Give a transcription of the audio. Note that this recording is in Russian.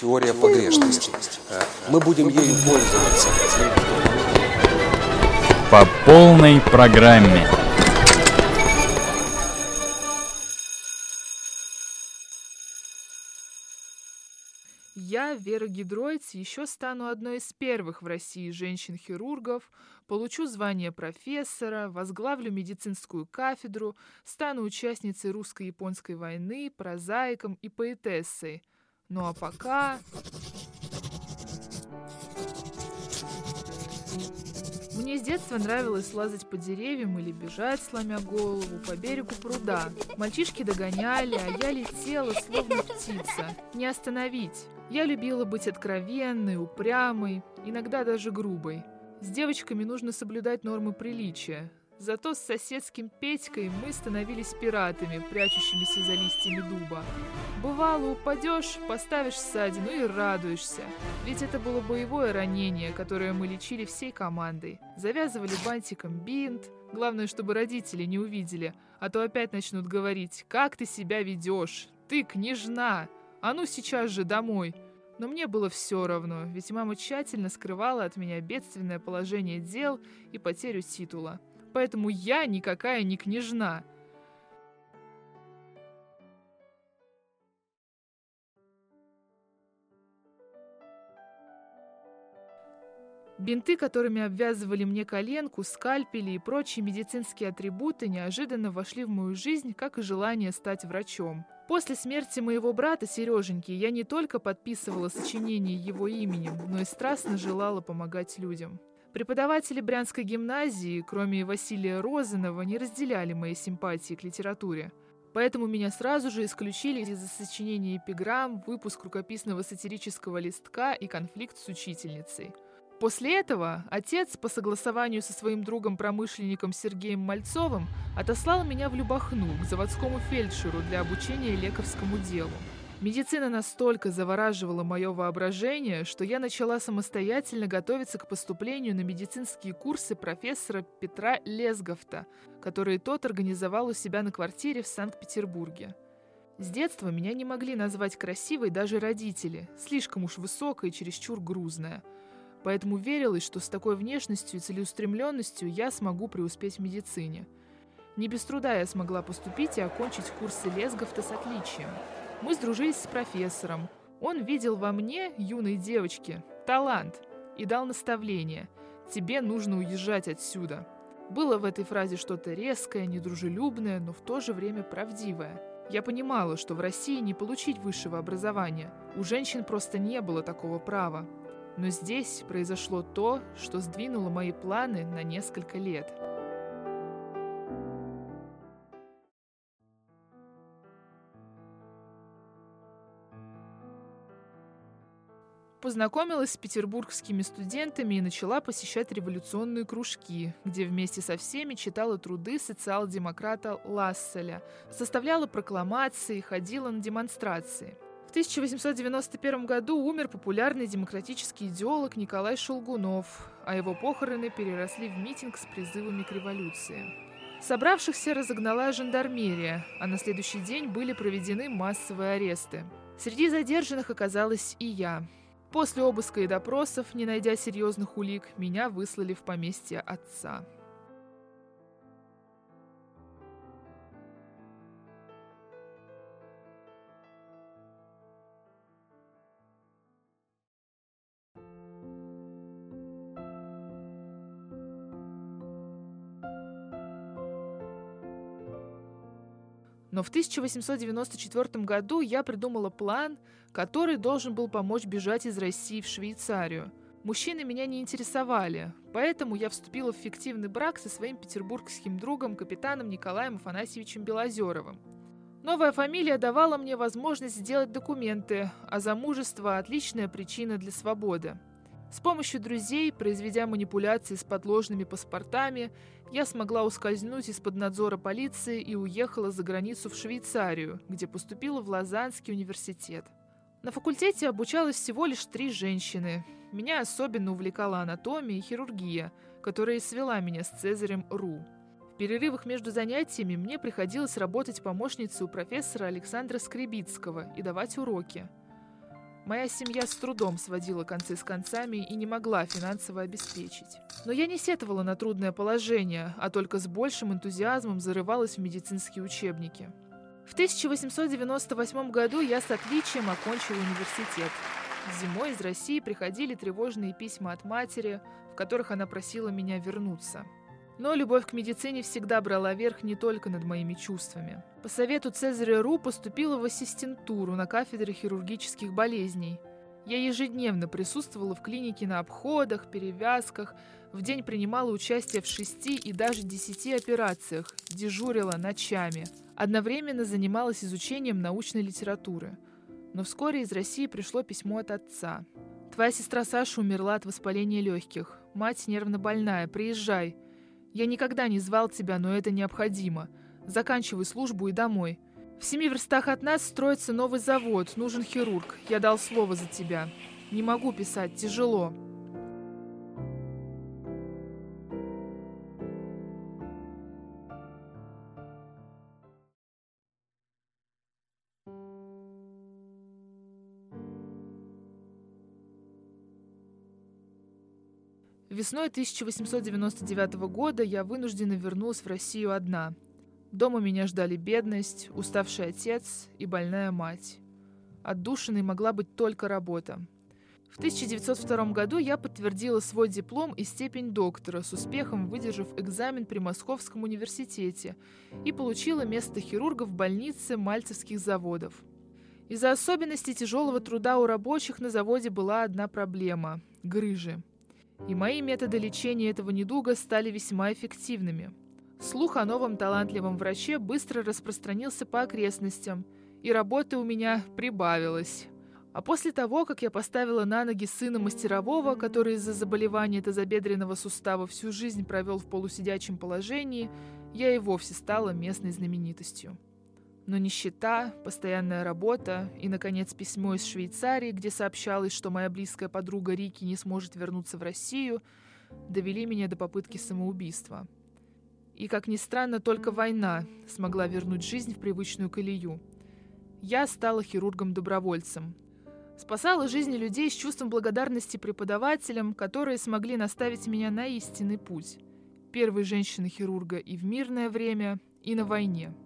теория погрешности. Мы будем ею пользоваться. По полной программе. Я, Вера Гидройц, еще стану одной из первых в России женщин-хирургов, получу звание профессора, возглавлю медицинскую кафедру, стану участницей русско-японской войны, прозаиком и поэтессой. Ну а пока... Мне с детства нравилось лазать по деревьям или бежать, сломя голову, по берегу пруда. Мальчишки догоняли, а я летела, словно птица. Не остановить. Я любила быть откровенной, упрямой, иногда даже грубой. С девочками нужно соблюдать нормы приличия. Зато с соседским Петькой мы становились пиратами, прячущимися за листьями дуба. Бывало, упадешь, поставишь ссадину и радуешься. Ведь это было боевое ранение, которое мы лечили всей командой. Завязывали бантиком бинт. Главное, чтобы родители не увидели, а то опять начнут говорить «Как ты себя ведешь? Ты княжна! А ну сейчас же домой!» Но мне было все равно, ведь мама тщательно скрывала от меня бедственное положение дел и потерю титула поэтому я никакая не княжна. Бинты, которыми обвязывали мне коленку, скальпели и прочие медицинские атрибуты неожиданно вошли в мою жизнь, как и желание стать врачом. После смерти моего брата Сереженьки я не только подписывала сочинение его именем, но и страстно желала помогать людям. Преподаватели Брянской гимназии, кроме Василия Розанова, не разделяли мои симпатии к литературе. Поэтому меня сразу же исключили из-за сочинения эпиграмм, выпуск рукописного сатирического листка и конфликт с учительницей. После этого отец, по согласованию со своим другом-промышленником Сергеем Мальцовым, отослал меня в Любахну, к заводскому фельдшеру для обучения лекарскому делу. Медицина настолько завораживала мое воображение, что я начала самостоятельно готовиться к поступлению на медицинские курсы профессора Петра Лесговта, которые тот организовал у себя на квартире в Санкт-Петербурге. С детства меня не могли назвать красивой даже родители, слишком уж высокая и чересчур грузная. Поэтому верилось, что с такой внешностью и целеустремленностью я смогу преуспеть в медицине. Не без труда я смогла поступить и окончить курсы Лесговта с отличием – мы сдружились с профессором. Он видел во мне, юной девочке, талант и дал наставление. «Тебе нужно уезжать отсюда». Было в этой фразе что-то резкое, недружелюбное, но в то же время правдивое. Я понимала, что в России не получить высшего образования. У женщин просто не было такого права. Но здесь произошло то, что сдвинуло мои планы на несколько лет. Познакомилась с петербургскими студентами и начала посещать революционные кружки, где вместе со всеми читала труды социал-демократа Ласселя, составляла прокламации, ходила на демонстрации. В 1891 году умер популярный демократический идеолог Николай Шелгунов, а его похороны переросли в митинг с призывами к революции. Собравшихся разогнала жандармерия, а на следующий день были проведены массовые аресты. Среди задержанных оказалась и я. После обыска и допросов, не найдя серьезных улик, меня выслали в поместье отца. Но в 1894 году я придумала план, который должен был помочь бежать из России в Швейцарию. Мужчины меня не интересовали, поэтому я вступила в фиктивный брак со своим петербургским другом, капитаном Николаем Афанасьевичем Белозеровым. Новая фамилия давала мне возможность сделать документы, а замужество – отличная причина для свободы. С помощью друзей, произведя манипуляции с подложными паспортами, я смогла ускользнуть из-под надзора полиции и уехала за границу в Швейцарию, где поступила в Лозаннский университет. На факультете обучалось всего лишь три женщины. Меня особенно увлекала анатомия и хирургия, которая свела меня с Цезарем Ру. В перерывах между занятиями мне приходилось работать помощницей у профессора Александра Скребицкого и давать уроки. Моя семья с трудом сводила концы с концами и не могла финансово обеспечить. Но я не сетовала на трудное положение, а только с большим энтузиазмом зарывалась в медицинские учебники. В 1898 году я с отличием окончила университет. Зимой из России приходили тревожные письма от матери, в которых она просила меня вернуться. Но любовь к медицине всегда брала верх не только над моими чувствами. По совету Цезаря Ру поступила в ассистентуру на кафедре хирургических болезней. Я ежедневно присутствовала в клинике на обходах, перевязках, в день принимала участие в шести и даже десяти операциях, дежурила ночами. Одновременно занималась изучением научной литературы. Но вскоре из России пришло письмо от отца. «Твоя сестра Саша умерла от воспаления легких. Мать нервно больная. Приезжай. Я никогда не звал тебя, но это необходимо. Заканчивай службу и домой. В семи верстах от нас строится новый завод. Нужен хирург. Я дал слово за тебя. Не могу писать. Тяжело. Весной 1899 года я вынуждена вернулась в Россию одна. Дома меня ждали бедность, уставший отец и больная мать. Отдушиной могла быть только работа. В 1902 году я подтвердила свой диплом и степень доктора, с успехом выдержав экзамен при Московском университете и получила место хирурга в больнице Мальцевских заводов. Из-за особенностей тяжелого труда у рабочих на заводе была одна проблема – грыжи – и мои методы лечения этого недуга стали весьма эффективными. Слух о новом талантливом враче быстро распространился по окрестностям, и работы у меня прибавилось. А после того, как я поставила на ноги сына мастерового, который из-за заболевания тазобедренного сустава всю жизнь провел в полусидячем положении, я и вовсе стала местной знаменитостью. Но нищета, постоянная работа и, наконец, письмо из Швейцарии, где сообщалось, что моя близкая подруга Рики не сможет вернуться в Россию, довели меня до попытки самоубийства. И, как ни странно, только война смогла вернуть жизнь в привычную колею. Я стала хирургом-добровольцем. Спасала жизни людей с чувством благодарности преподавателям, которые смогли наставить меня на истинный путь. Первой женщины-хирурга и в мирное время, и на войне –